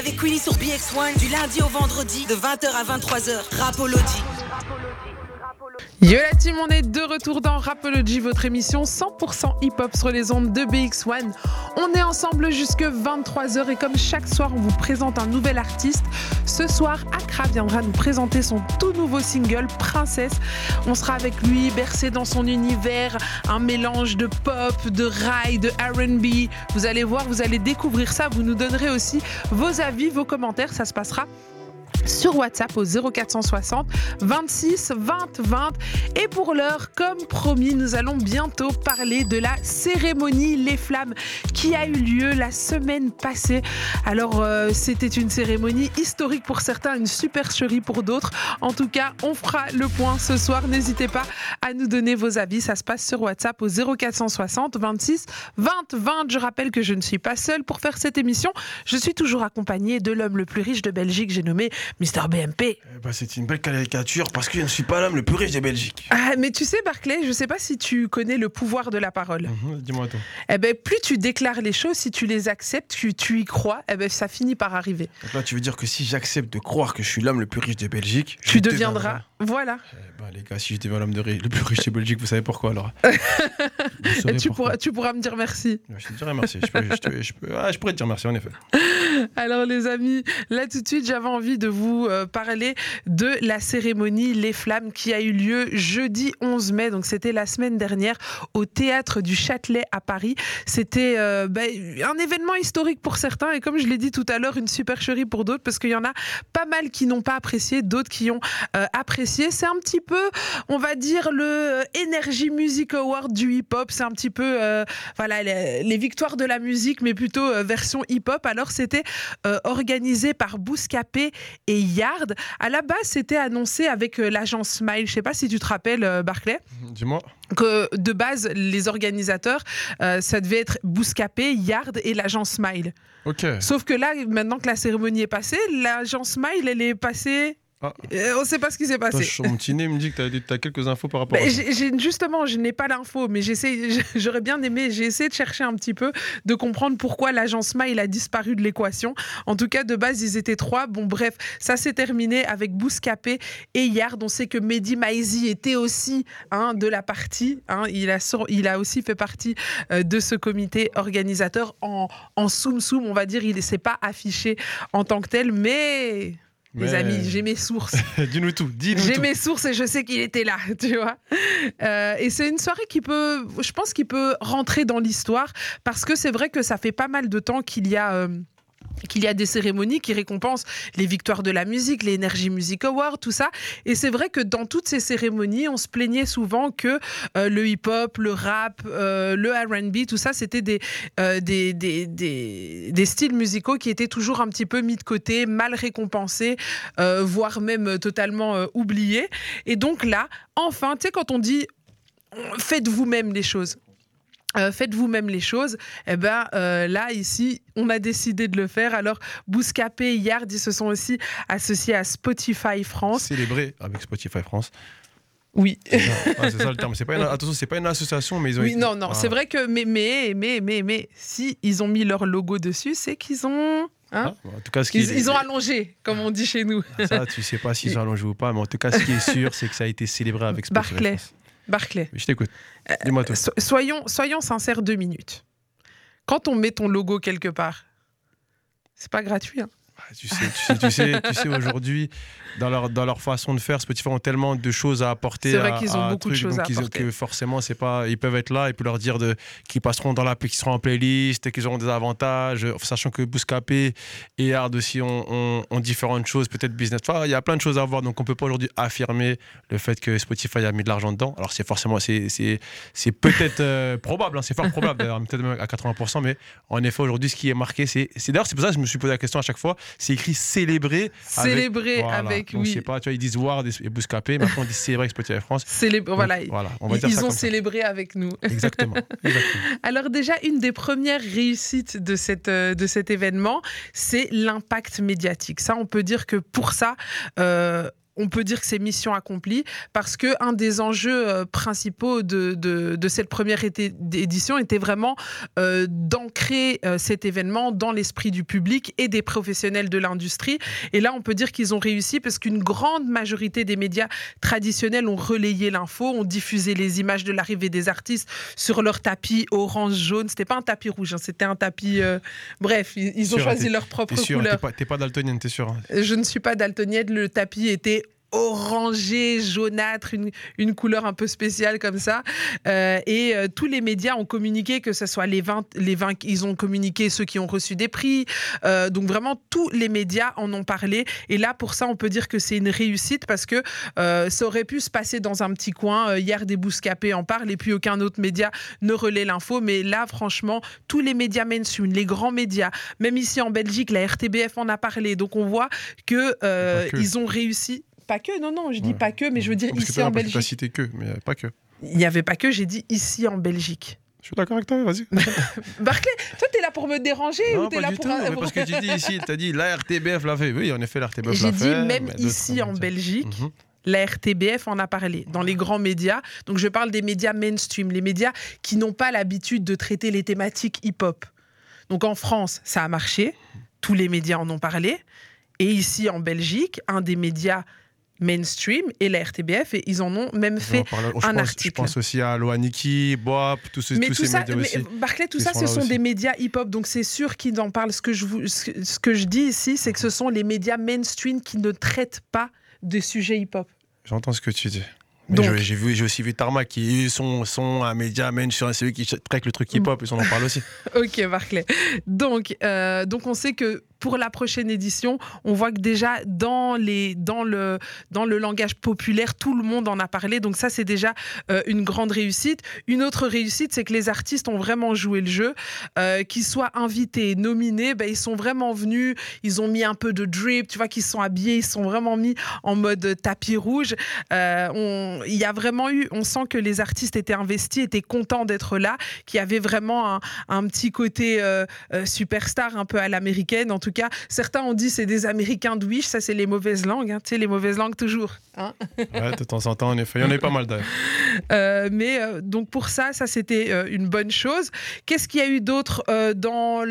avec Queenie sur BX1 du lundi au vendredi de 20h à 23h. Rapology. Yo la team, on est de retour dans Rapology, votre émission 100% hip-hop sur les ondes de BX1. On est ensemble jusque 23h et comme chaque soir, on vous présente un nouvel artiste. Ce soir, Accra viendra nous présenter son tout nouveau single, Princesse. On sera avec lui, bercé dans son univers, un mélange de pop, de rail, de RB. Vous allez voir, vous allez découvrir ça. Vous nous donnerez aussi vos avis, vos commentaires. Ça se passera sur WhatsApp au 0460 26 20 20. Et pour l'heure, comme promis, nous allons bientôt parler de la cérémonie Les Flammes qui a eu lieu la semaine passée. Alors, euh, c'était une cérémonie historique pour certains, une supercherie pour d'autres. En tout cas, on fera le point ce soir. N'hésitez pas à nous donner vos avis. Ça se passe sur WhatsApp au 0460 26 20 20. Je rappelle que je ne suis pas seule pour faire cette émission. Je suis toujours accompagnée de l'homme le plus riche de Belgique. J'ai nommé Mister BMP. Eh ben, c'est une belle caricature parce que je ne suis pas l'homme le plus riche de Belgique. Ah, mais tu sais, Barclay, je ne sais pas si tu connais le pouvoir de la parole. Mhm, Dis-moi tout. Eh ben, plus tu déclares les choses, si tu les acceptes, tu, tu y crois, eh ben, ça finit par arriver. Donc là, tu veux dire que si j'accepte de croire que je suis l'homme le plus riche de Belgique, je Tu deviendras. Voilà. Eh ben, les gars, si je deviens l'homme de le plus riche de Belgique, vous savez pourquoi alors Tu pourquoi. pourras, tu pourras me dire merci. Je te dirais merci. Je, peux- je te- je peux- ah, je pourrais te dire merci en effet. Alors les amis, là tout de suite j'avais envie de vous euh, parler de la cérémonie Les Flammes qui a eu lieu jeudi 11 mai, donc c'était la semaine dernière au théâtre du Châtelet à Paris. C'était euh, ben, un événement historique pour certains et comme je l'ai dit tout à l'heure, une supercherie pour d'autres parce qu'il y en a pas mal qui n'ont pas apprécié, d'autres qui ont euh, apprécié. C'est un petit peu, on va dire, le Energy Music Award du hip-hop. C'est un petit peu, voilà, les, victoires de la musique, mais plutôt version hip-hop. Alors c'était organisé par Bouscapé et Yard. À la base, c'était annoncé avec euh, l'agence Smile. Je sais pas si tu te rappelles, euh, Barclay Dis-moi. que de base, les organisateurs, euh, ça devait être Bouscapé, Yard et l'agence Smile. Ok. Sauf que là, maintenant que la cérémonie est passée, l'agence Smile, elle est passée. Ah. On ne sait pas ce qui s'est passé. nez me dit que tu as, quelques infos par rapport à ça. justement, je n'ai pas l'info, mais j'aurais bien aimé, j'ai essayé de chercher un petit peu, de comprendre pourquoi l'agence Smile a disparu de l'équation. En tout cas, de base, ils étaient trois. Bon, bref, ça s'est terminé avec Bouscapé et Yard. On sait que Mehdi Maizi était aussi hein, de la partie. hein. il, a, sur- il a aussi fait partie euh, de ce comité organisateur en, en soum-soum, on va dire. Il ne s'est pas affiché en tant que tel, mais... Les Mais- amis, j'ai mes sources. Dis-nous tout. Dis-nous J'ai mes sources et je sais qu'il était là, tu vois. Euh, et c'est une soirée qui peut, je pense, qu'il peut rentrer dans l'histoire parce que c'est vrai que ça fait pas mal de temps qu'il y a. euh, qu'il y a des cérémonies qui récompensent les victoires de la musique, les Energy Music Awards, tout ça. Et c'est vrai que dans toutes ces cérémonies, on se plaignait souvent que euh, le hip-hop, le rap, euh, le R&B, tout ça, c'était des, euh, des, des, des, des styles musicaux qui étaient toujours un petit peu mis de côté, mal récompensés, voire même totalement oubliés. Et donc là, enfin, tu sais, quand on dit faites vous-même les choses. Euh, faites vous-même les choses. Eh ben euh, là ici, on a décidé de le faire. Alors Bouscapé et Yard, ils se sont aussi associés à Spotify France. Célébré avec Spotify France. Oui. C'est ça, le terme. Pas une, attention, c'est pas une association, mais ils ont. Oui, non, non, Ah. c'est vrai que mais mais mais mais mais si ils ont mis leur logo dessus, c'est qu'ils ont hein, Ah, En tout cas, ce qui ils, ils ont allongé, comme on dit chez nous. Ça, tu sais pas s'ils ont allongé ou pas, mais en tout cas, ce qui est sûr, c'est que ça a été célébré avec Spotify Barclay. France. Barclay. Je t'écoute. Dis-moi tout. So- soyons, soyons sincères deux minutes. Quand on met ton logo quelque part, c'est pas gratuit. hein. Tu sais, tu sais, tu sais, tu sais, aujourd'hui, dans leur, dans leur façon de faire, Spotify ont tellement de choses à apporter. C'est vrai qu'ils ont beaucoup de choses à apporter. Que forcément, c'est pas, ils peuvent être là et puis leur dire de, qu'ils passeront dans et qu'ils seront en playlist et qu'ils auront des avantages, sachant que Bouscapé et Hard aussi ont, ont- ont différentes choses, peut-être business. Enfin, il y a plein de choses à voir, donc on peut pas aujourd'hui affirmer le fait que Spotify a mis de l'argent dedans. Alors, c'est forcément, c'est, c'est, c'est peut-être euh, probable, hein, c'est fort probable, d'ailleurs, peut-être même à 80%, mais en effet, aujourd'hui, ce qui est marqué, c'est, c'est d'ailleurs, c'est pour ça que je me suis posé la question à chaque fois, c'est écrit célébrer. avec- Célébrer voilà. avec, Donc, je oui. sais pas, tu vois, ils disent Ward et, Bouscapé, maintenant on dit célébrer avec Spotify France. Donc, voilà, voilà, on va ils, dire ils ont ça. célébré avec nous. Exactement. Exactement. Alors déjà, une des premières réussites de, cette, euh, de cet événement, c'est l'impact médiatique. Ça, on peut dire que pour ça, euh, on peut dire que c'est mission accomplie parce que un des enjeux principaux de, de, cette première édition était vraiment d'ancrer cet événement dans l'esprit du public et des professionnels de l'industrie. Et là, on peut dire qu'ils ont réussi parce qu'une grande majorité des médias traditionnels ont relayé l'info, ont diffusé les images de l'arrivée des artistes sur leur tapis orange, jaune. C'était pas un tapis rouge, hein, c'était un tapis. Euh, bref, ils, ont choisi leur propre couleur. T'es pas, pas daltonienne, t'es sûr hein Je ne suis pas daltonienne. Le tapis était orangé, jaunâtre, une, une, couleur un peu spéciale comme ça. Euh, et euh, tous les médias ont communiqué, que ce soit les 20, les 20, ils ont communiqué ceux qui ont reçu des prix. Euh, donc vraiment, tous les médias en ont parlé. Et là, pour ça, on peut dire que c'est une réussite parce que ça aurait pu se passer dans un petit coin. hier, des bouscapés en parlent et puis aucun autre média ne relaie l'info. Mais là, franchement, tous les médias mainstream, les grands médias, même ici en Belgique, la RTBF en a parlé. Donc on voit que, que. ils ont réussi pas que, non, non, je dis pas que, mais je veux dire ici en Belgique. Pas cité que, mais pas que. Il n'y avait pas que, j'ai dit ici en Belgique. Je suis d'accord avec toi, vas-y. Barclay, toi, t'es là pour me déranger ou t'es là pour. Tout, parce que tu dis ici, t'as dit la RTBF l'a fait. Oui, en effet, la RTBF l'a fait. J'ai dit même ici en Belgique. Mhm. La RTBF en a parlé dans les grands médias. Donc je parle des médias mainstream, les médias qui n'ont pas l'habitude de traiter les thématiques hip-hop. Donc en France, ça a marché. Tous les médias en ont parlé. Et ici en Belgique, un des médias mainstream et la RTBF et ils en ont même fait un article. Je pense aussi à Loaniki, Boap, tous, ces, tous ces médias aussi. Barclay, tout ça, ce sont des médias hip-hop, donc c'est sûr qu'ils en parlent. Ce que je, vous, ce que je dis ici, c'est que ce sont les médias mainstream qui ne traitent pas de sujets hip-hop. J'entends ce que tu dis. J'ai vu, j'ai aussi vu Tarmac qui sont, sont un média mainstream, c'est eux qui traitent le truc hip-hop, ils en parlent aussi. ok, Barclay. Donc, euh, donc on sait que pour la prochaine édition, on voit que déjà dans, les, dans, le, dans le langage populaire, tout le monde en a parlé. Donc ça, c'est déjà euh, une grande réussite. Une autre réussite, c'est que les artistes ont vraiment joué le jeu. Euh, qu'ils soient invités, nominés, ben, ils sont vraiment venus, ils ont mis un peu de drip, tu vois, qu'ils sont habillés, ils sont vraiment mis en mode tapis rouge. Euh, il y a vraiment eu, on sent que les artistes étaient investis, étaient contents d'être là, qu'il y avait vraiment un, un petit côté superstar un peu à l'américaine. En tout cas, certains ont dit c'est des Américains de Wish, ça c'est les mauvaises langues, hein. tu sais, les mauvaises langues toujours. Hein ouais, de temps en temps, en effet, il y en a pas mal d'ailleurs. Euh, mais euh, donc pour ça, ça c'était euh, une bonne chose. Qu'est-ce qu'il y a eu d'autre dans,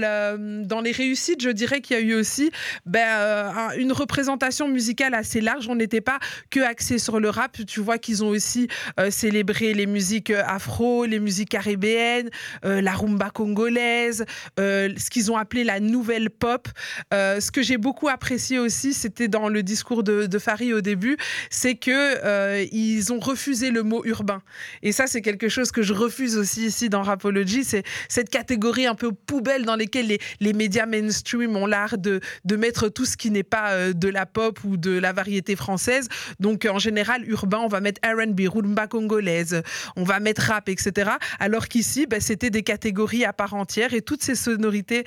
dans les réussites? Je dirais qu'il y a eu aussi ben, une représentation musicale assez large. On n'était pas que axé sur le rap. Tu vois qu'ils ont aussi célébré les musiques afro, les musiques caribéennes, la rumba congolaise, ce qu'ils ont appelé la nouvelle pop. Euh, ce que j'ai beaucoup apprécié aussi, c'était dans le discours de, de Farid au début, c'est que euh, ils ont refusé le mot urbain. Et ça, c'est quelque chose que je refuse aussi ici dans Rapology, c'est cette catégorie un peu poubelle dans laquelle les, médias mainstream ont l'art de, mettre tout ce qui n'est pas euh, de la pop ou de la variété française. Donc en général, urbain, on va mettre R&B, rumba congolaise, on va mettre rap, etc. Alors qu'ici, ben, c'était des catégories à part entière et toutes ces sonorités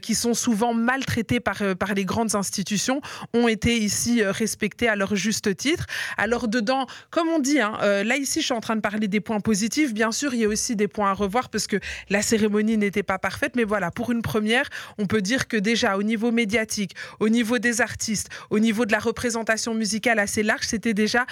qui sont souvent mal euh, par les grandes institutions ont été ici euh, respectés à leur juste titre. Alors dedans, comme on dit, hein, euh, là ici je suis en train de parler des points positifs, bien sûr il y a aussi des points à revoir parce que la cérémonie n'était pas parfaite, mais voilà, pour une première, on peut dire que déjà au niveau médiatique, au niveau des artistes, au niveau de la représentation musicale assez large, c'était déjà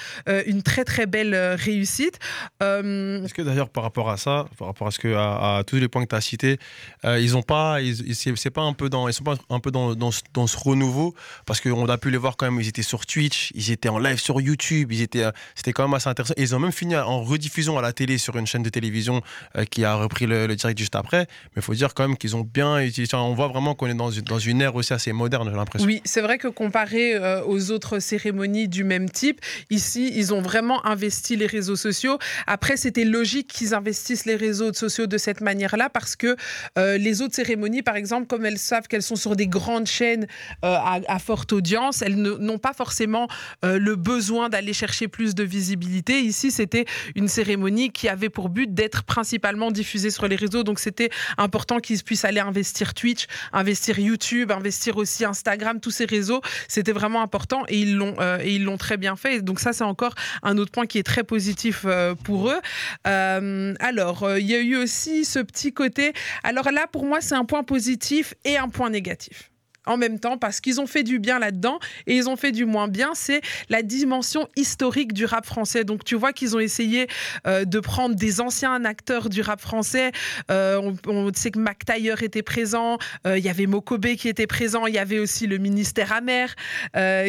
une très très belle réussite. Est-ce que d'ailleurs par rapport à ça, par rapport à ce que à, tous les points que tu as cités, ils ont pas, c'est pas un peu dans, ils sont pas un peu dans, dans, ce renouveau parce qu'on a pu les voir quand même. Ils étaient sur Twitch, ils étaient en live sur YouTube, ils étaient, c'était quand même assez intéressant. ils ont même fini en rediffusion à la télé sur une chaîne de télévision euh, qui a repris le, direct juste après. Mais il faut dire quand même qu'ils ont bien utilisé. On voit vraiment qu'on est dans dans une ère aussi assez moderne, j'ai l'impression. Oui, c'est vrai que comparé euh, aux autres cérémonies du même type, ici, ils ont vraiment investi les réseaux sociaux. Après, c'était logique qu'ils investissent les réseaux sociaux de cette manière-là parce que euh, les autres cérémonies, par exemple, comme elles savent qu'elles sont sur des grandes chaînes euh, à, forte audience, elles n'ont pas forcément euh, le besoin d'aller chercher plus de visibilité. Ici, c'était une cérémonie qui avait pour but d'être principalement diffusée sur les réseaux, donc c'était important qu'ils puissent aller investir Twitch, investir YouTube, investir aussi Instagram, tous ces réseaux. C'était vraiment important et ils l'ont euh, et ils l'ont très bien fait. Donc ça, c'est encore un autre point qui est très positif pour eux. alors, il y a eu aussi ce petit côté. Alors là, pour moi, c'est un point positif et un point négatif. En même temps parce qu'ils ont fait du bien là-dedans et ils ont fait du moins bien. C'est la dimension historique du rap français. Donc tu vois qu'ils ont essayé euh, de prendre des anciens acteurs du rap français. Euh, on, sait que Mac Taylor était présent, euh, il y avait Mokobe qui était présent, il y avait aussi le ministère amer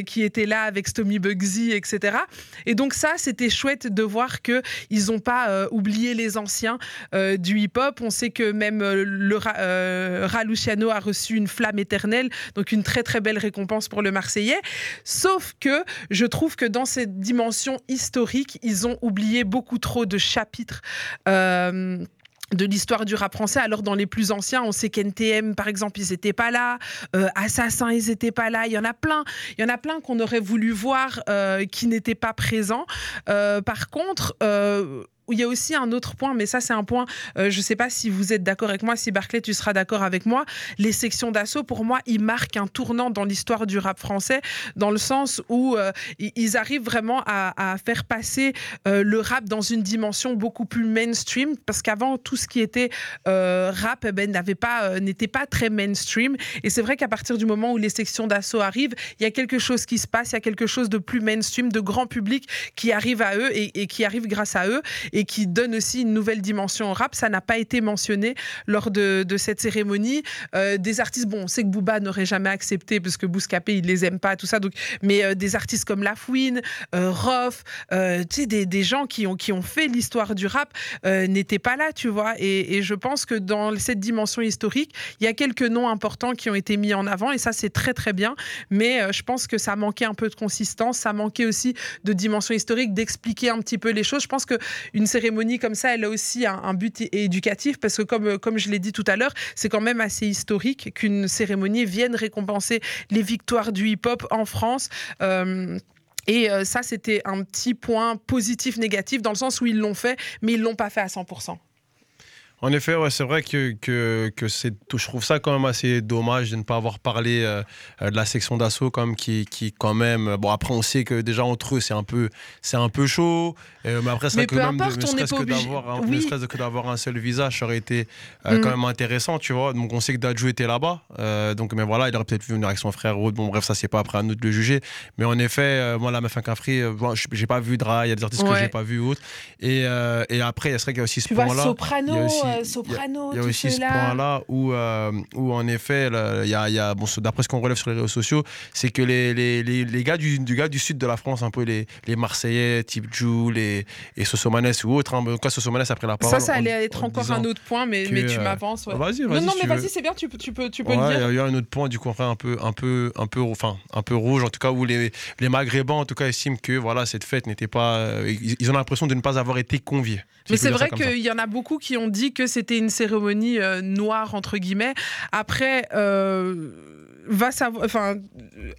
qui était là avec Stomy Bugsy, etc. Et donc ça, c'était chouette de voir que ils n'ont pas oublié les anciens du hip-hop. On sait que même le Ra Luciano a reçu une flamme éternelle donc une très très belle récompense pour le Marseillais. Sauf que je trouve que dans cette dimension historique, ils ont oublié beaucoup trop de chapitres. Euh, de l'histoire du rap français. Alors dans les plus anciens, on sait qu'NTM par exemple, ils n'étaient pas là, euh, Assassin, ils n'étaient pas là. Il y en a plein, il y en a plein qu'on aurait voulu voir euh, qui n'étaient pas présents. par contre, il y a aussi un autre point, mais ça c'est un point, euh, je ne sais pas si vous êtes d'accord avec moi, si Barclay tu seras d'accord avec moi, les sections d'assaut pour moi ils marquent un tournant dans l'histoire du rap français, dans le sens où euh, ils arrivent vraiment à, faire passer euh, le rap dans une dimension beaucoup plus mainstream, parce qu'avant tout ce qui était rap eh ben, pas, n'était pas très mainstream, et c'est vrai qu'à partir du moment où les sections d'assaut arrivent, il y a quelque chose qui se passe, il y a quelque chose de plus mainstream, de grand public qui arrive à eux et qui arrive grâce à eux, et qui donne aussi une nouvelle dimension au rap. Ça n'a pas été mentionné lors de, cette cérémonie. Euh, des artistes, bon, on sait que Booba n'aurait jamais accepté parce que Bouscapé, il les aime pas, tout ça. Donc, mais euh, des artistes comme Lafouine, euh, Rof, euh, des, des, gens qui ont, qui ont fait l'histoire du rap n'étaient pas là, tu vois. Et, je pense que dans cette dimension historique, il y a quelques noms importants qui ont été mis en avant et ça, c'est très, très bien. Mais je pense que ça manquait un peu de consistance, ça manquait aussi de dimension historique, d'expliquer un petit peu les choses. Je pense une cérémonie comme ça, elle a aussi un, but éducatif parce que, comme, comme je l'ai dit tout à l'heure, c'est quand même assez historique qu'une cérémonie vienne récompenser les victoires du hip-hop en France. Euh, et euh, ça, c'était un petit point positif, négatif, dans le sens où ils l'ont fait, mais ils l'ont pas fait à 100%. En effet, ouais, c'est vrai que, que, que c'est, je trouve ça quand même assez dommage de ne pas avoir parlé euh, euh, de la section d'assaut comme qui, qui quand même. Bon après on sait que déjà entre eux c'est un peu c'est un peu chaud. Euh, mais après c'est que même ne serait-ce que d'avoir un, oui. que d'avoir un seul visage ça aurait été mm. quand même intéressant, tu vois. Donc on sait que Dadju était là-bas. donc mais voilà, il aurait peut-être vu une son frère ou Bon bref, ça c'est pas après à nous de le juger. Mais en effet, moi la meuf free, bon, j'ai pas vu Dra, il y a des artistes que j'ai pas vu autre. Et, et après, il serait qu'il y a aussi ce point-là. Soprano, soprano. Il y a, aussi ce point-là où, euh, où, en effet, il y a, y a bon, d'après ce qu'on relève sur les réseaux sociaux, c'est que les, les, les, gars du, du, gars du sud de la France, un peu les, les Marseillais, type Jules et, et Sosomanes ou autres, hein, en tout cas Sosomanes après la parole. Ça, ça allait être encore un autre point, mais, mais tu euh, m'avances. Vas-y, vas-y. Non, non, mais vas-y, c'est bien, tu peux, tu peux, tu peux le dire. Il y a un autre point, du coup, enfin, un peu, un peu, un peu, enfin, un peu rouge, en tout cas, où les, les Maghrébins, en tout cas, estiment que voilà, cette fête n'était pas. Euh, ils ont l'impression de ne pas avoir été conviés. Mais c'est vrai qu'il y en a beaucoup qui ont dit que c'était une cérémonie euh, noire, entre guillemets. Après, euh, va savoir, enfin,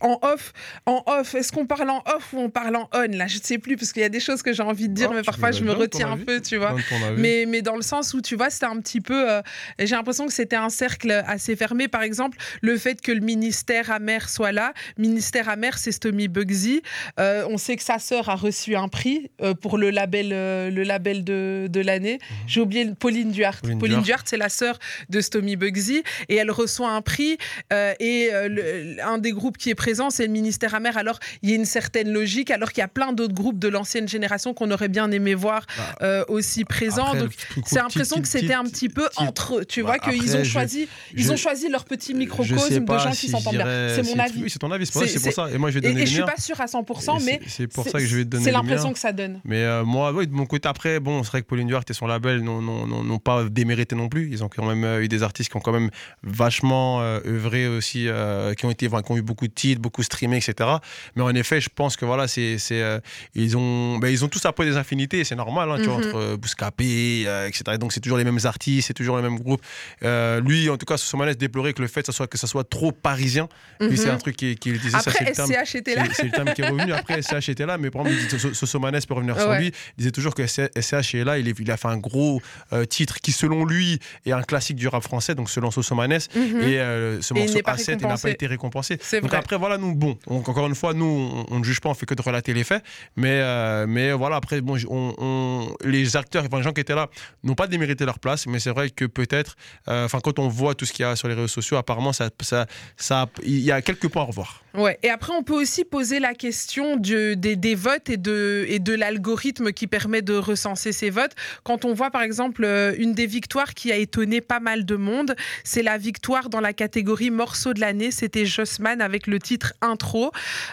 en off, en off, est-ce qu'on parle en off ou on parle en on? Là, je ne sais plus parce qu'il y a des choses que j'ai envie de dire, ah, mais parfois je me retiens un peu, tu vois. Mais, mais dans le sens où, tu vois, c'était un petit peu. Euh, j'ai l'impression que c'était un cercle assez fermé. Par exemple, le fait que le ministère amer soit là. Ministère amer, c'est Stomy Bugsy. Euh, on sait que sa sœur a reçu un prix euh, pour le label, le label de, de l'année. Mhm. J'ai oublié Pauline Duarte. Pauline, Duarte, c'est la sœur de Stomy Bugsy et elle reçoit un prix et euh, un des groupes qui est présent, c'est le ministère amer. Alors, il y a une certaine logique, alors qu'il y a plein d'autres groupes de l'ancienne génération qu'on aurait bien aimé voir bah, euh, aussi présents. Donc, c'est l'impression que c'était un petit peu entre eux. Tu vois, bah, qu'ils ont choisi, ils ont choisi leur petit microcosme de gens qui s'entendent bien. C'est mon avis. Oui, c'est ton avis, c'est pour ça. Et moi, je vais donner et, je suis pas sûr à 100%, mais c'est pour ça que je vais donner. C'est l'impression que ça donne. Mais euh, moi, oui, de mon côté, après, bon, c'est vrai que Pauline Duarte et son label n'ont pas démérité non plus. Ils ont quand même eu des artistes qui ont quand même vachement œuvré aussi euh, qui ont été, qui ont eu beaucoup de titres, beaucoup streamés, etc. Mais en effet, je pense que voilà, c'est, euh, ils ont, ben, ils ont tous après des infinités, c'est normal, hein, tu vois, mhm. entre euh, Bouscapé, etc. donc c'est toujours les mêmes artistes, c'est toujours les mêmes groupes. lui, en tout cas, Sosomanes déplorait que le fait que ça soit, que ça soit trop parisien. Lui, c'est un mhm. truc qu'il qui disait. Après, ça, c'est SCH était là. C'est le terme qui est revenu. Après, SCH était là, mais par exemple, Sosomanes peut revenir sur lui. Il disait toujours que SCH est là. Il, il a fait un gros titre qui, selon lui, est un classique du rap français, donc selon Sosomanes. Mhm. Et ce morceau A7 récompensé. pas été récompensé. Donc vrai. après, voilà, nous, bon, donc, encore une fois, nous, on, ne juge pas, on fait que de relater les faits. Mais, euh, mais voilà, après, bon, on, on- les acteurs, enfin, les gens qui étaient là, n'ont pas démérité leur place. Mais c'est vrai que peut-être, euh, enfin, quand on voit tout ce qu'il y a sur les réseaux sociaux, apparemment, ça, ça, ça, il y a quelques points à revoir. Ouais. Et après, on peut aussi poser la question des, votes et de, l'algorithme qui permet de recenser ces votes. Quand on voit, par exemple, euh, une des victoires qui a étonné pas mal de monde, c'est la victoire dans la catégorie morceau de l'année. C'était Jossman avec le titre Intro.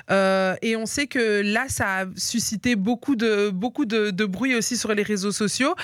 Euh, et on sait que là, ça a suscité beaucoup de, beaucoup de, bruit aussi sur les réseaux sociaux.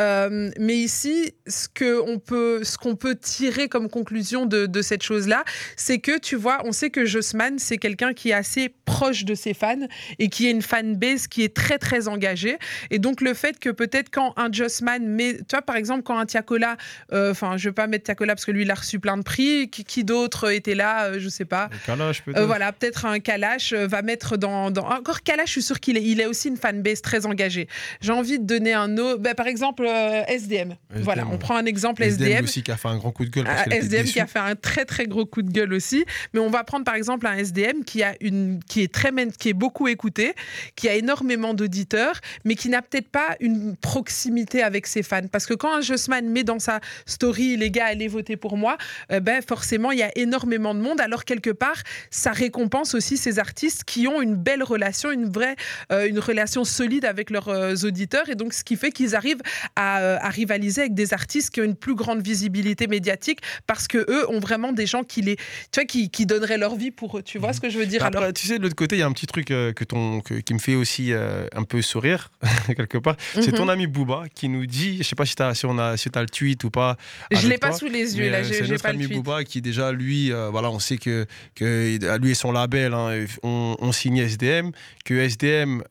Euh, mais ici, ce qu'on peut, ce peut tirer comme conclusion de, de cette chose-là, c'est que tu vois, on sait que Jossman, c'est quelqu'un qui est assez proche de ses fans et qui a une fanbase qui est très très engagée. Et donc le fait que peut-être quand un Jossman met, tu vois, par exemple, quand un Tiakola, euh, enfin, je vais pas mettre Tiakola parce que lui, il a reçu plein de prix, qui, qui d'autre était là, euh, je sais pas. Kalash, peut-être. Euh, voilà, peut-être un Kalash euh, va mettre dans, dans- Encore Kalash, je suis sûr qu'il est, il a aussi une fanbase très engagée. J'ai envie de donner un autre. bah, par exemple, euh, SDM. Voilà, on prend un exemple SDM, SDM. aussi qui a fait un grand coup de gueule. parce Ah, SDM qui a fait un très très gros coup de gueule aussi. Mais on va prendre par exemple un SDM qui a une qui est très qui est beaucoup écouté, qui a énormément d'auditeurs, mais qui n'a peut-être pas une proximité avec ses fans. Parce que quand un Jossman met dans sa story les gars allez voter pour moi, euh, ben forcément il y a énormément de monde. Alors quelque part ça récompense aussi ces artistes qui ont une belle relation, une vraie euh, une relation solide avec leurs euh, auditeurs et donc ce qui fait qu'ils arrivent à, rivaliser avec des artistes qui ont une plus grande visibilité médiatique parce que eux ont vraiment des gens qui les tu vois qui, donneraient leur vie pour eux ce que je veux dire Après, alors tu sais, de l'autre côté, il y a un petit truc euh, que ton, que- qui me fait aussi euh, un peu sourire, quelque part. C'est Mhm. ton ami Booba qui nous dit, je sais pas si tu as, si on a, si as le tweet ou pas. je l'ai pas sous les yeux là euh, j'ai pas le ami tweet Booba qui déjà lui euh, voilà on sait que, que lui et son label hein, on, on signait SDM que SDM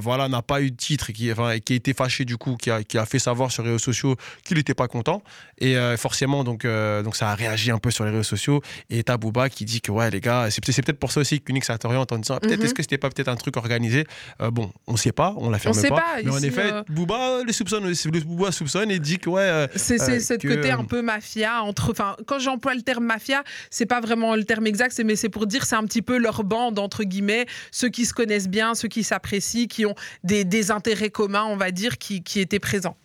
voilà n'a pas eu de titre qui enfin, qui a été fâché du coup qui a, qui a fait savoir sur les réseaux sociaux qu'il n'était pas content et forcément donc donc ça a réagi un peu sur les réseaux sociaux et t'as Booba qui dit que ouais les gars c'est c'est peut-être pour ça aussi qu'Unix s'oriente en disant peut-être Mhm. est-ce que c'était pas peut-être un truc organisé? Euh, bon on sait pas on l'affirme pas, pas, mais en effet euh, Booba les soupçonne le Booba soupçonne et dit que ouais euh, c'est euh, ce que, côté euh, un peu mafia entre enfin quand j'emploie le terme mafia c'est pas vraiment le terme exact mais c'est pour dire c'est un petit peu leur bande entre guillemets ceux qui se connaissent bien ceux qui s'apprécient qui ont des, des intérêts communs on va dire qui, qui étaient présents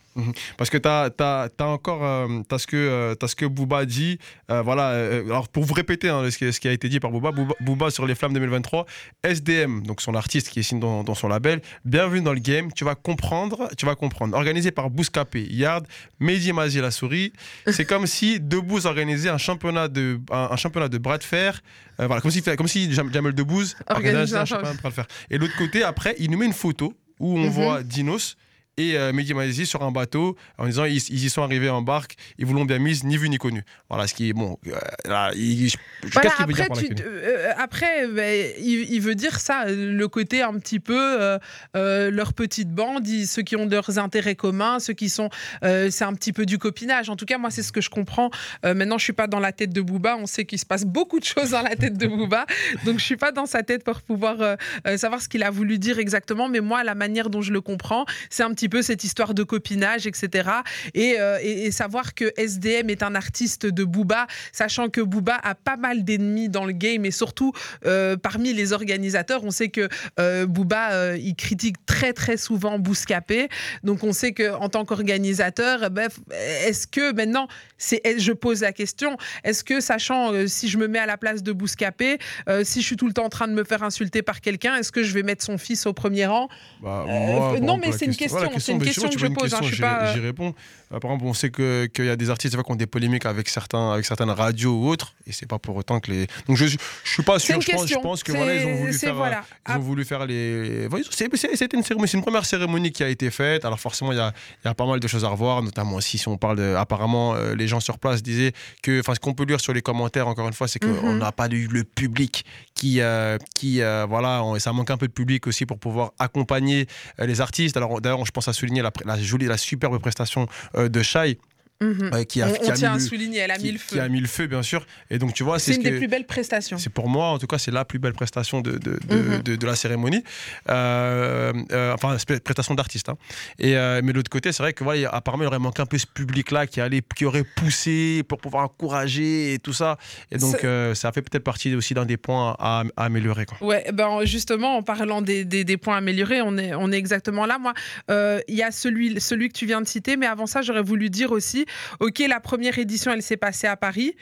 Parce que tu as, encore euh, ce, que, euh, ce que Booba dit. euh, voilà, euh, alors pour vous répéter hein, ce, qui, ce qui a été dit par Booba, Booba, Booba sur les Flammes 2023, SDM, donc son artiste qui est signé dans, dans son label, bienvenue dans le game, tu vas comprendre, tu vas comprendre. Organisé par Bouscapé, Yard, Mehdi Mazi la souris, c'est comme si Debouze organisait un championnat de, un, un championnat de bras de fer, voilà, comme si, comme si Jam- Jamel Debbouze organisait un championnat de bras de fer. Et l'autre côté, après, il nous met une photo où on Mhm. voit Dinos et euh, Mehdi Maizi sur un bateau en disant ils, ils y sont arrivés en barque, ils vous l'ont bien mise, ni vu ni connu. Voilà ce qui est bon. euh, là, il- je- Voilà, veut dire après, par là tu- connu euh, après ben, il, il veut dire ça, le côté un petit peu euh, euh, leur petite bande, ils- ceux qui ont leurs intérêts communs, ceux qui sont, euh, c'est un petit peu du copinage. En tout cas, moi, c'est ce que je comprends. Euh, maintenant, je suis pas dans la tête de Booba. On sait qu'il se passe beaucoup de choses dans la tête de Booba, donc je suis pas dans sa tête pour pouvoir euh, euh, savoir ce qu'il a voulu dire exactement. Mais moi, la manière dont je le comprends, c'est un petit peu cette histoire de copinage, etc. Et, euh, et- et savoir que SDM est un artiste de Booba, sachant que Booba a pas mal d'ennemis dans le game et surtout euh, parmi les organisateurs, on sait que euh, Booba il critique très très souvent Bouscapé. Donc on sait que en tant qu'organisateur, ben, est-ce que maintenant, c'est, je pose la question, est-ce que sachant si je me mets à la place de Bouscapé, si je suis tout le temps en train de me faire insulter par quelqu'un, est-ce que je vais mettre son fils au premier rang? Bah, moi, non, mais c'est une voilà, question, une question que je pose, hein, euh, J'y réponds. Euh, Par exemple, on sait que- qu'il y a des artistes qui ont des polémiques avec, certains, avec certaines radios ou autres, et c'est pas pour autant que les. Donc je, je suis pas sûr. Je pense, je pense que voilà, ils ont voulu faire. euh, voilà. Ils ont voulu faire les. C'était une cérémonie, une première cérémonie qui a été faite. Alors forcément, il y a, y a pas mal de choses à revoir, notamment si on parle de. Apparemment, euh, les gens sur place disaient que. Enfin, ce qu'on peut lire sur les commentaires, encore une fois, c'est qu'on Mhm. n'a pas eu le public qui. euh, qui euh, voilà, on- ça manque un peu de public aussi pour pouvoir accompagner les artistes. Alors d'ailleurs, je pense à souligner la, la jolie, la superbe prestation de Shai Mhm. qui a, on, qui a tient à mis le- souligner, elle a mis qui, le qui feu. a mis le feu, bien sûr. Et donc, tu vois, C'est une ce des que- plus belles prestations. c'est pour moi, en tout cas, c'est la plus belle prestation de, de, de, de- de la cérémonie. Euh, euh, enfin, prestation d'artiste. hein. Et, euh, mais de l'autre côté, c'est vrai que voilà, apparemment, il aurait manqué un peu ce public-là qui, allait, qui aurait poussé pour pouvoir encourager et tout ça. Et donc, ça fait peut-être partie aussi d'un des points à, à améliorer. Quoi. Ouais, ben justement, en parlant des, des, des points améliorés, on est, on est exactement là. Moi, il y a celui, celui que tu viens de citer, mais avant ça, j'aurais voulu dire aussi, ok, la première édition, elle s'est passée à Paris.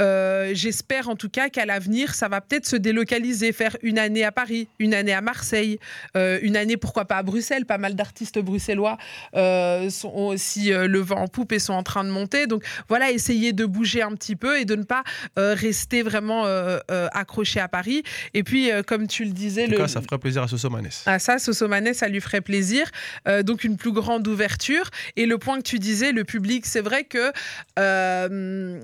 Euh, J'espère en tout cas qu'à l'avenir, ça va peut-être se délocaliser, faire une année à Paris, une année à Marseille, euh, une année, pourquoi pas à Bruxelles. Pas mal d'artistes bruxellois euh, sont ont aussi le vent en poupe et sont en train de monter. Donc voilà, essayer de bouger un petit peu et de ne pas rester vraiment accroché à Paris. Et puis, comme tu le disais, En tout le, cas, ça ferait plaisir à Soso Manes. ah ça, Sosomanet, ça lui ferait plaisir. Donc une plus grande ouverture. Et le point que tu disais, le public, c'est vrai que euh,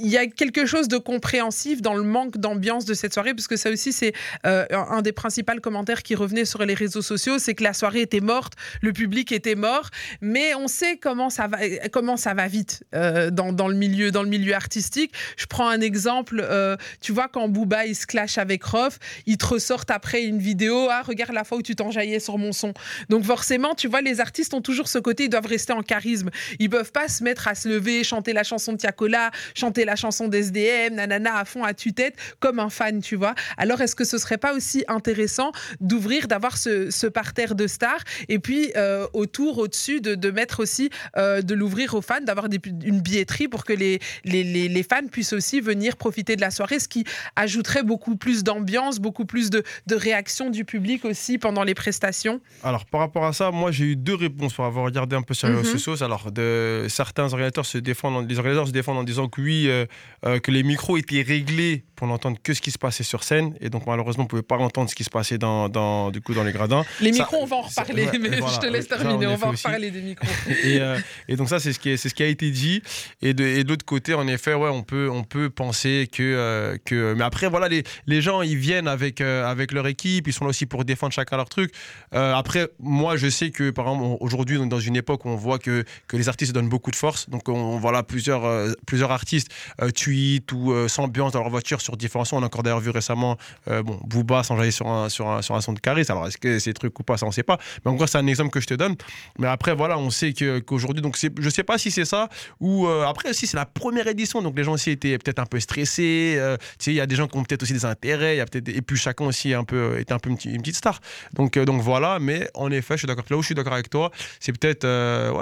il y a quelque chose de compréhensif dans le manque d'ambiance de cette soirée, parce que ça aussi, c'est euh, un des principaux commentaires qui revenait sur les réseaux sociaux, c'est que la soirée était morte, le public était mort, mais on sait comment ça va, comment ça va vite euh, dans, dans le milieu, dans le milieu artistique. Je prends un exemple, euh, tu vois, quand Booba il se clash avec Rof, ils te ressortent après une vidéo, ah regarde la fois où tu t'enjaillais sur mon son. Donc forcément, tu vois, les artistes ont toujours ce côté, ils doivent rester en charisme. Ils peuvent pas se mettre à se lever, chanter la chanson de Tiakola, chanter la chanson d'SDM, nanana, à fond, à tue-tête, comme un fan, tu vois. Alors, est-ce que ce serait pas aussi intéressant d'ouvrir, d'avoir ce, ce parterre de stars et puis euh, autour, au-dessus, de, de mettre aussi, euh, de l'ouvrir aux fans, d'avoir une billetterie pour que les, les, les- les fans puissent aussi venir profiter de la soirée, ce qui ajouterait beaucoup plus d'ambiance, beaucoup plus de, de réaction du public aussi pendant les prestations? Alors, par rapport à ça, moi, j'ai eu deux réponses pour avoir regardé un peu sur les Mhm. réseaux sociaux. Alors, de, certains organisateurs se défendent, en- les organisateurs se défendent en disant que oui, euh, euh, que les micros étaient réglés pour n'entendre que ce qui se passait sur scène. Et donc, malheureusement, on ne pouvait pas entendre ce qui se passait dans, dans, du coup, dans les gradins. Les Ça- micros, on va en ça- reparler, ouais, mais voilà, je te laisse ça, terminer, on va en reparler des micros. et, euh, et donc ça c'est ce qui est, ce qui a été dit. Et de, et de l'autre côté en effet ouais on peut on peut penser que euh, que mais après voilà les, les gens ils viennent avec euh, avec leur équipe. Ils sont là aussi pour défendre chacun leur truc. Après moi je sais que par exemple on- aujourd'hui on dans une époque où on voit que que les artistes donnent beaucoup de force. Donc on, voilà plusieurs euh, plusieurs artistes euh, tweetent ou euh, s'ambiancent dans leur voiture sur différents sons on a encore d'ailleurs vu récemment euh, bon Booba s'enjailler sur un sur un sur un son de Caris alors est-ce que c'est truc ou pas ça on sait pas mais en gros c'est un exemple que je te donne mais après, voilà, on sait qu'aujourd'hui, donc c'est- je sais pas si c'est ça ou après aussi c'est la première édition, donc les gens aussi étaient peut-être un peu stressés. il y a des gens qui ont peut-être aussi des intérêts, y a peut-être et puis chacun aussi un peu était un peu une, petite- star. Donc donc voilà, mais en effet, je suis d'accord. Là où je suis d'accord avec toi, c'est peut-être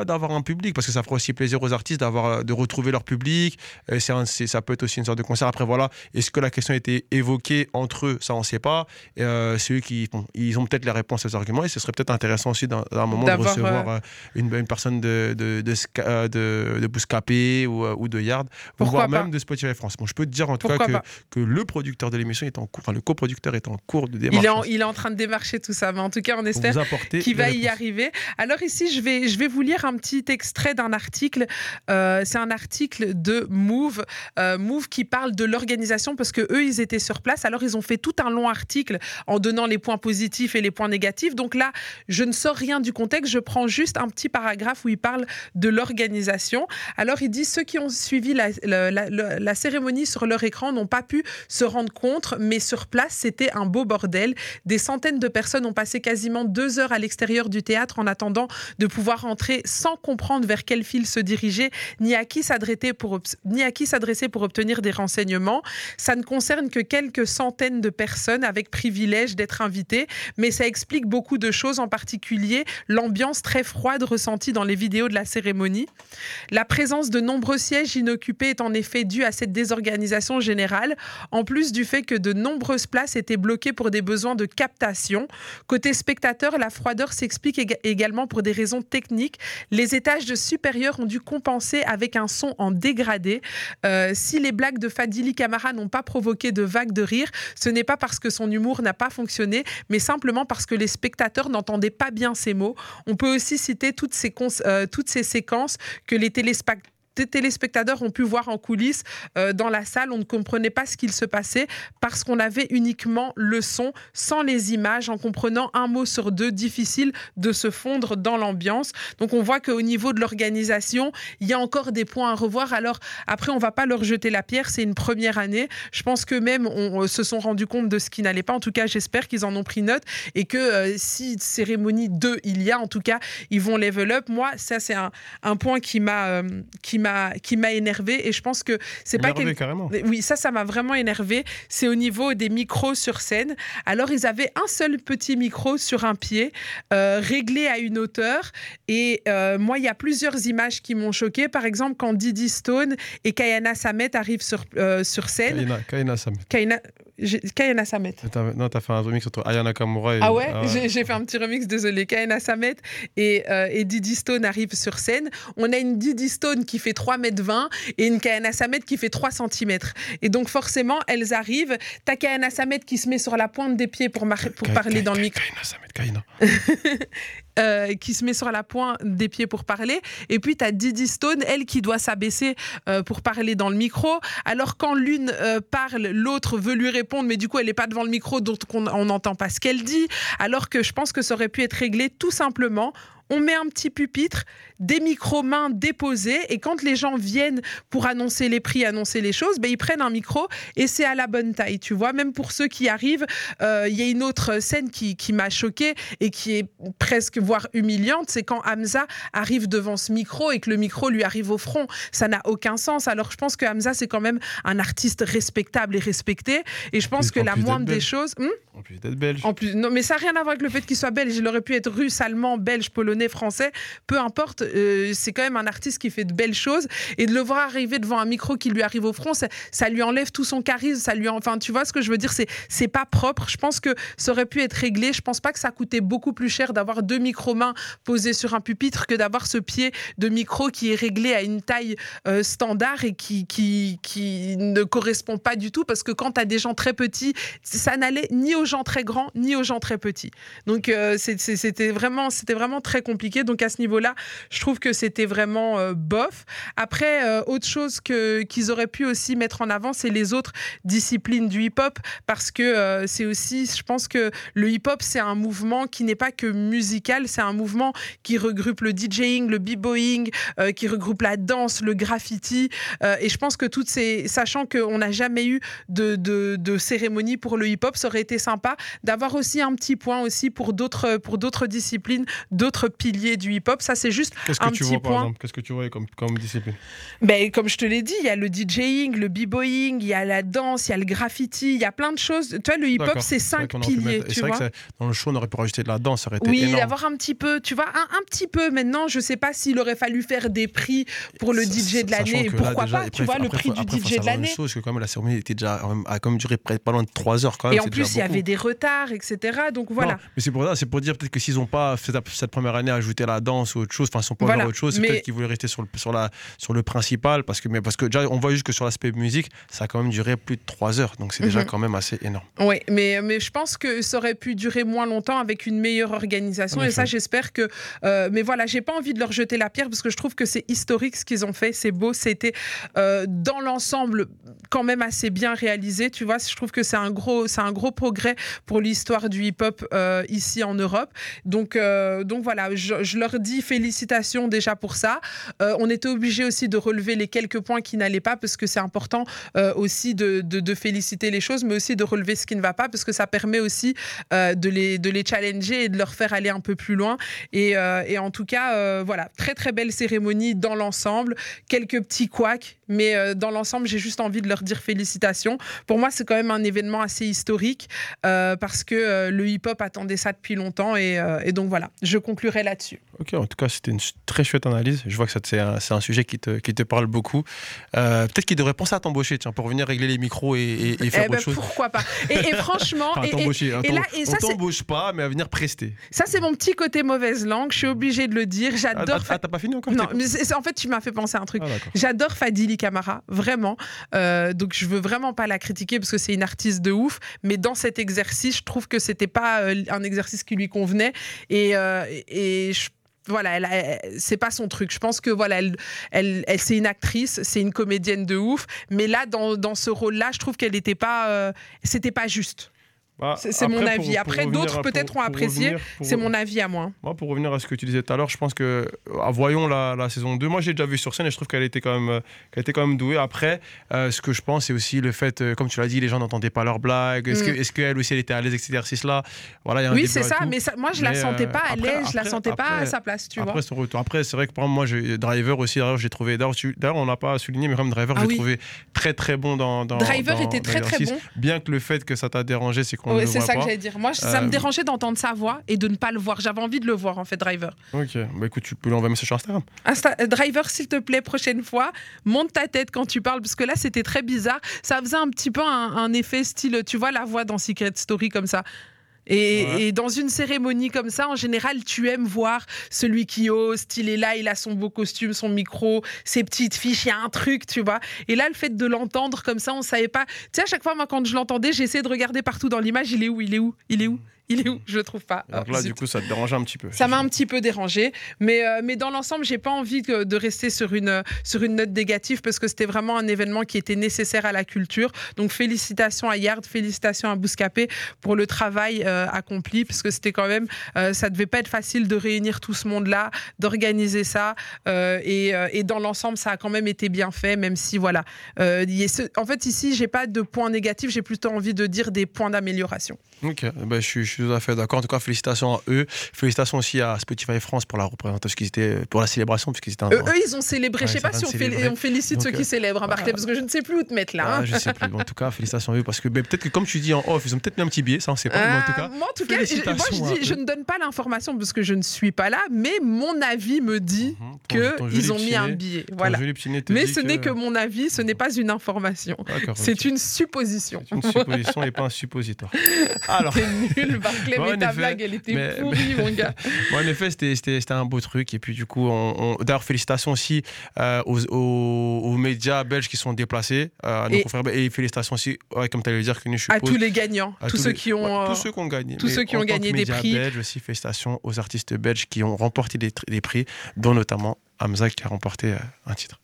d'avoir un public parce que ça fera aussi plaisir aux artistes d'avoir de retrouver leur public. Ça peut être aussi une sorte de concert. Après voilà, est-ce que la question a été évoquée entre eux, ça on sait pas. Et, euh, c'est eux qui bon, ils ont peut-être les réponses à ces arguments et ce serait peut-être intéressant aussi d'un moment de recevoir euh, une, une personne de, de, de, euh, de, de Bouscapé ou, euh, ou de Yard, voire même de Spotify France. Bon, je peux te dire en tout Pourquoi cas que, que le producteur de l'émission est en cours, enfin le coproducteur est en cours de démarche. il est, en, il est en train de démarcher tout ça, mais en tout cas, on espère vous apporter qui les va y arriver. Alors ici, je vais, je vais vous lire un petit extrait d'un article. Euh, c'est un article de Move, euh, Move qui parle de l'organisation parce que eux, ils étaient sur place. Alors ils ont fait tout un long article en donnant les points positifs et les points négatifs. Donc là, je ne sors rien du contexte. Je prends juste un petit paragraphe où ils parlent de l'organisation. Alors il dit ceux qui ont suivi la, la- cérémonie sur leur écran n'ont pas pu se rendre compte, mais sur place, c'était un beau bordel. Des centaines de personnes ont passé quasiment deux heures à l'extérieur du théâtre en attendant de pouvoir entrer sans comprendre vers quel fil se diriger, ni à qui s'adresser pour, ni à qui s'adresser pour obtenir des renseignements. Ça ne concerne que quelques centaines de personnes avec privilège d'être invitées, mais ça explique beaucoup de choses, en particulier l'ambiance très froide ressentie dans les vidéos de la cérémonie. La présence de nombreux sièges inoccupés est en effet due à cette désorganisation générale, en plus du fait que de nombreuses places étaient bloquées pour des besoins de captation. Côté spectateur, la froideur s'explique éga- également pour des raisons techniques. Les étages de supérieurs ont dû compenser avec un son en dégradé. Euh, si les blagues de Fadili Camara n'ont pas provoqué de vagues de rire, ce n'est pas parce que son humour n'a pas fonctionné, mais simplement parce que les spectateurs n'entendaient pas bien ses mots. On peut aussi citer toutes ces, euh, toutes ces séquences que les téléspectateurs téléspectateurs ont pu voir en coulisses dans la salle. On ne comprenait pas ce qu'il se passait parce qu'on avait uniquement le son sans les images, en comprenant un mot sur deux, difficile de se fondre dans l'ambiance. Donc on voit qu'au niveau de l'organisation, il y a encore des points à revoir. Alors après, on va pas leur jeter la pierre, c'est une première année. Je pense que même on se sont rendus compte de ce qui n'allait pas. En tout cas, j'espère qu'ils en ont pris note et que euh, si cérémonie 2 il y a, en tout cas, ils vont level up. Moi, ça c'est un, point qui m'a euh, qui qui m'a énervé et je pense que c'est pas carrément. Oui, ça ça m'a vraiment énervé. C'est au niveau des micros sur scène. Alors ils avaient un seul petit micro sur un pied, euh, réglé à une hauteur. Et moi, il y a plusieurs images qui m'ont choqué. Par exemple, quand Didi Stone et Kayana Samet arrivent sur sur scène. Kayana, Samet. Kayana Samet. Non, t'as fait un remix entre Ayana Kamura et. Ah ouais, j'ai fait un petit remix, désolé. Kayana Samet et, euh, et, Didi Stone arrivent sur scène. On a une Didi Stone qui fait 3 m 20 et une Kayana Samet qui fait 3 cm. Et donc, forcément, elles arrivent. T'as Kayana Samet qui se met sur la pointe des pieds pour, pour parler dans le micro. Kayana Samet, Kayana. Euh, qui se met sur la pointe des pieds pour parler. Et puis, tu as Didi Stone, elle qui doit s'abaisser euh, pour parler dans le micro. Alors, quand l'une euh, parle, l'autre veut lui répondre, mais du coup, elle n'est pas devant le micro, donc on n'entend pas ce qu'elle dit. Alors que je pense que ça aurait pu être réglé tout simplement on met un petit pupitre, des micro-mains déposés, et quand les gens viennent pour annoncer les prix, annoncer les choses, ben, ils prennent un micro et c'est à la bonne taille, tu vois. Même pour ceux qui arrivent, euh, il y a une autre scène qui, m'a choquée et qui est presque, voire humiliante, c'est quand Hamza arrive devant ce micro et que le micro lui arrive au front. Ça n'a aucun sens. Alors je pense que Hamza, c'est quand même un artiste respectable et respecté, et je pense que la moindre des choses... Hmm en plus d'être belge. En plus, non, mais ça n'a rien à voir avec le fait qu'il soit belge. Il aurait pu être russe, allemand, belge, polonais, français. Peu importe. Euh, c'est quand même un artiste qui fait de belles choses. Et de le voir arriver devant un micro qui lui arrive au front, ça, lui enlève tout son charisme. Ça lui, enfin, tu vois ce que je veux dire C'est, pas propre. Je pense que ça aurait pu être réglé. Je pense pas que ça coûtait beaucoup plus cher d'avoir deux micro-mains posés sur un pupitre que d'avoir ce pied de micro qui est réglé à une taille euh, standard et qui, qui, qui ne correspond pas du tout. Parce que quand tu as des gens très petits, ça n'allait ni au gens très grands ni aux gens très petits. Donc euh, c'était vraiment, c'était vraiment très Donc à ce niveau-là, je trouve que c'était vraiment euh, bof. Après, euh, autre chose que qu'ils auraient pu aussi mettre en avant, c'est les autres disciplines du hip-hop, parce que c'est aussi, je pense que le hip-hop c'est un mouvement qui n'est pas que musical, c'est un mouvement qui regroupe le DJing, le b-boying, qui regroupe la danse, le graffiti. et je pense que toutes ces, sachant qu'on n'a jamais eu de, de, de cérémonie pour le hip-hop, ça aurait été sympa d'avoir aussi un petit point aussi pour d'autres pour d'autres disciplines, d'autres piliers du hip-hop. Ça, c'est juste Qu'est-ce que un tu petit vois, point. Par exemple? Qu'est-ce que tu vois comme, comme discipline ben, Comme je te l'ai dit, il y a le DJing, le b-boying, il y a la danse, il y a le graffiti, il y a plein de choses. Tu vois, le hip-hop, c'est cinq piliers. Tu vois que dans le show, on aurait pu rajouter de la danse, ça aurait été Oui, énorme. d'avoir un petit peu, tu vois, un, un, petit peu. Maintenant, je sais pas s'il aurait fallu faire des prix pour le DJ de l'année. Pourquoi pas Tu vois, le prix du DJ de l'année. chose que quand même la cérémonie était déjà a quand même duré pas loin de 3 heures quand même. Et en plus, il y avait des retards, etc. Donc voilà. mais c'est pour ça, c'est pour dire peut-être que s'ils n'ont pas fait cette première année ajouté la danse ou autre chose, enfin, ils sont pas voilà. autre chose, c'est peut-être qu'ils voulaient rester sur le, sur, la, sur le principal parce que, mais parce que déjà, on voit juste que sur l'aspect musique, ça a quand même duré plus de 3 heures. Donc c'est déjà Mhm. quand même assez énorme. Oui, mais, mais je pense que ça aurait pu durer moins longtemps avec une meilleure organisation. Et ça, j'espère que. euh, mais voilà, j'ai pas envie de leur jeter la pierre parce que je trouve que c'est historique ce qu'ils ont fait. C'est beau. C'était euh, dans l'ensemble quand même assez bien réalisé. Tu vois, je trouve que c'est un gros, c'est un gros progrès pour l'histoire du hip-hop euh, ici en Europe. Donc, donc voilà, je, leur dis félicitations déjà pour ça. Euh, on était obligé aussi de relever les quelques points qui n'allaient pas parce que c'est important euh, aussi de, de- féliciter les choses, mais aussi de relever ce qui ne va pas parce que ça permet aussi euh, de, les, de les challenger et de leur faire aller un peu plus loin. Et, en tout cas, voilà, très très belle cérémonie dans l'ensemble. Quelques petits couacs, mais dans l'ensemble, j'ai juste envie de leur dire félicitations. Pour moi, c'est quand même un événement assez historique parce que le hip-hop attendait ça depuis longtemps et, et donc voilà, je conclurai là-dessus. Ok, en tout cas, c'était une très chouette analyse. Je vois que c'est un, sujet qui te, qui te parle beaucoup. Euh, peut-être qu'il devrait penser à t'embaucher, tiens, pour venir régler les micros et, et- et faire Eh ben, autre chose. pourquoi pas Et, et franchement, Enfin, et- hein, là- on ça, c'est- t'embauche pas, mais à venir prester. ça c'est mon petit côté mauvaise langue. Je suis obligée de le dire. Ah, J'adore. ah, ah, t'as pas fini encore Non, mais en fait, tu m'as fait penser à un truc. Ah. J'adore Fadili Camara, vraiment. Euh, donc, je veux vraiment pas la critiquer parce que c'est une artiste de ouf. Mais dans cet exercice, je trouve que c'était pas euh, un exercice qui lui convenait. Et, euh, et je voilà, elle, c'est pas son truc. Je pense que voilà, elle, elle, c'est une actrice, c'est une comédienne de ouf, mais là, dans, dans ce rôle-là, je trouve qu'elle n'était pas, euh, c'était pas juste. Bah, c'est mon avis. Après, d'autres peut-être ont apprécié. C'est mon avis à moi. Moi, pour revenir à ce que tu disais tout à l'heure, je pense que ah, voyons la, la, saison 2. Moi, j'ai déjà vu sur scène et je trouve qu'elle était quand même, qu'elle était quand même douée. Après, euh, ce que je pense, c'est aussi le fait, euh, comme tu l'as dit, les gens n'entendaient pas leurs blagues. Est-ce mm. qu'elle aussi, elle était à l'aise avec cet exercice-là voilà, Oui, c'est ça. Mais moi, je la sentais pas à l'aise. Je la sentais pas à sa place. Tu après vois. son retour. Après, c'est vrai que moi, Driver aussi, j'ai trouvé. D'ailleurs, on n'a pas souligné, mais comme Driver, ah j'ai trouvé très très bon dans. Driver était très très bon. Bien que le fait que ça t'a dérangé, c'est qu'on ne le voit pas. Moi, ça me euh, dérangeait d'entendre sa voix et de ne pas le voir. J'avais envie de le voir, en fait, Driver. Ok, bah écoute, tu peux lui envoyer un message sur Instagram. Euh, driver, s'il te plaît, prochaine fois, monte ta tête quand tu parles, parce que là, c'était très bizarre. Ça faisait un petit peu un, effet style, tu vois, la voix dans Secret Story comme ça. Et, et, dans une cérémonie comme ça, en général, tu aimes voir celui qui ose, il est là, il a son beau costume, son micro, ses petites fiches, il y a un truc, tu vois. Et là, le fait de l'entendre comme ça, on savait pas. Tu sais, à chaque fois, moi, quand je l'entendais, j'essayais de regarder partout dans l'image, il est où, il est où, il est où il est où Je le trouve pas. Alors là, du coup, ça te dérange un petit peu. Ça m'a un petit peu dérangé, mais, euh, mais dans l'ensemble, j'ai pas envie de, rester sur une, sur une note négative parce que c'était vraiment un événement qui était nécessaire à la culture. Donc félicitations à Yard, félicitations à Bouscapé pour le travail euh, accompli parce que c'était quand même, euh, ça devait pas être facile de réunir tout ce monde-là, d'organiser ça, et, et, dans l'ensemble, ça a quand même été bien fait, même si voilà. en fait, ici, j'ai pas de points négatifs, j'ai plutôt envie de dire des points d'amélioration. Ok, ben, je, suis, tout à fait d'accord. En tout cas, félicitations à eux. Félicitations aussi à Spotify France pour la représentation, qu'ils étaient, pour la célébration, puisqu'ils étaient eux, ils ont célébré. je je sais pas si on, félicite ceux qui euh, célèbrent, hein, parce que je ne sais plus où te mettre là. Hein. je sais plus. en tout cas, félicitations à eux, parce que peut-être que comme tu dis en off, ils ont peut-être mis un petit billet, ça on sait pas. mais en tout cas, moi, en tout cas, je, moi, je, dis, je ne donne pas l'information parce que je ne suis pas là, mais mon avis me dit mhm. qu'ils ont mis un billet. Voilà. Mais ce n'est que mon avis, ce n'est pas une information. C'est une supposition. Une supposition et pas un suppositoire. Alors. nul, Barclay, mais ta blague, elle était pourrie, mon gars. en effet, c'était un beau truc. Et puis, du coup, on, d'ailleurs, félicitations aussi euh, aux, aux, médias belges qui sont déplacés, euh, à nos et, confrères, et félicitations aussi, comme tu allais le dire, que nous, je À tous les gagnants, tous, ceux qui ont. tous ceux qui ont gagné. Tous ceux qui ont gagné des prix. Belges aussi, félicitations aux artistes belges qui ont remporté des, des prix, dont notamment Hamza qui a remporté euh, un titre.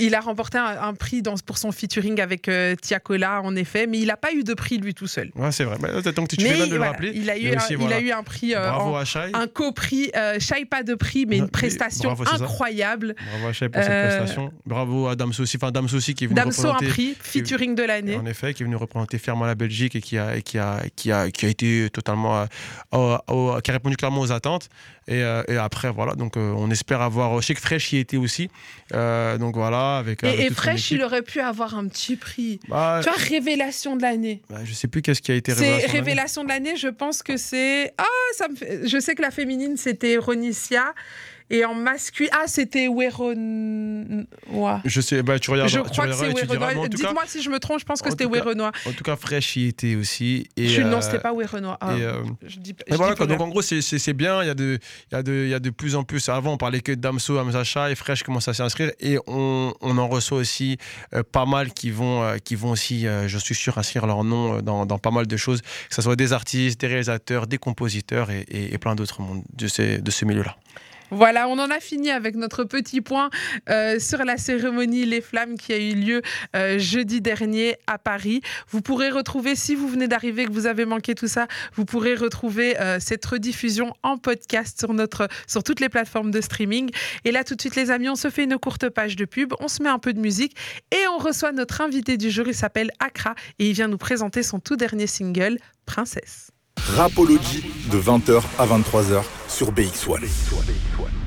Il a remporté un, prix dans, pour son featuring avec euh, Tiakola, en effet, mais il n'a pas eu de prix lui tout seul. Ouais, c'est vrai. Mais, donc, tu mais, de le rappeler. Il a eu, un, il a eu un prix, euh, Bravo à un co-prix. Euh, Shai, pas de prix, mais une prestation incroyable. Bravo à Shai pour cette prestation. Bravo à Damso aussi, enfin Damso aussi qui est venu Damso un prix, featuring de l'année. En effet, qui est venu représenter fièrement la Belgique et qui a, qui a, qui a, qui a été totalement, qui a répondu clairement aux attentes. Et, et après, voilà, donc on espère avoir. Je sais que Fresh y était aussi. donc voilà, avec. Et, Fresh, il aurait pu avoir un petit prix. Bah, tu vois, révélation de l'année. Bah, je sais plus qu'est-ce qui a été révélation. C'est révélation de l'année, je pense que c'est. Ah, ça me fait... Je sais que la féminine, c'était Ronicia. Et en masculin. Ah, c'était Weronois. Je sais, bah, tu regardes. Je crois que c'est Weronois. Dites-moi si je me trompe, je pense que c'était Weronois. En tout cas, Fresh y était aussi. Et, je, Non, c'était pas Weronois. Ah, euh, je dis, je voilà, donc en gros, c'est bien. Il y, a de, il, y a de, il y a de plus en plus. Avant, on parlait que d'Amso, Amzacha et Fresh commence à s'inscrire. Et on, on, en reçoit aussi euh, pas mal qui vont, euh, qui vont aussi, je suis sûr, inscrire leur nom dans, dans, pas mal de choses. Que ce soit des artistes, des réalisateurs, des compositeurs et, et, et plein d'autres mondes de, ces, de ce milieu-là. Voilà, on en a fini avec notre petit point euh, sur la cérémonie Les Flammes qui a eu lieu euh, jeudi dernier à Paris. Vous pourrez retrouver, si vous venez d'arriver, que vous avez manqué tout ça, vous pourrez retrouver euh, cette rediffusion en podcast sur, notre, sur toutes les plateformes de streaming. Et là, tout de suite, les amis, on se fait une courte page de pub, on se met un peu de musique et on reçoit notre invité du jour. Il s'appelle Akra et il vient nous présenter son tout dernier single, Princesse. Rapology de 20h à 23h sur BX1.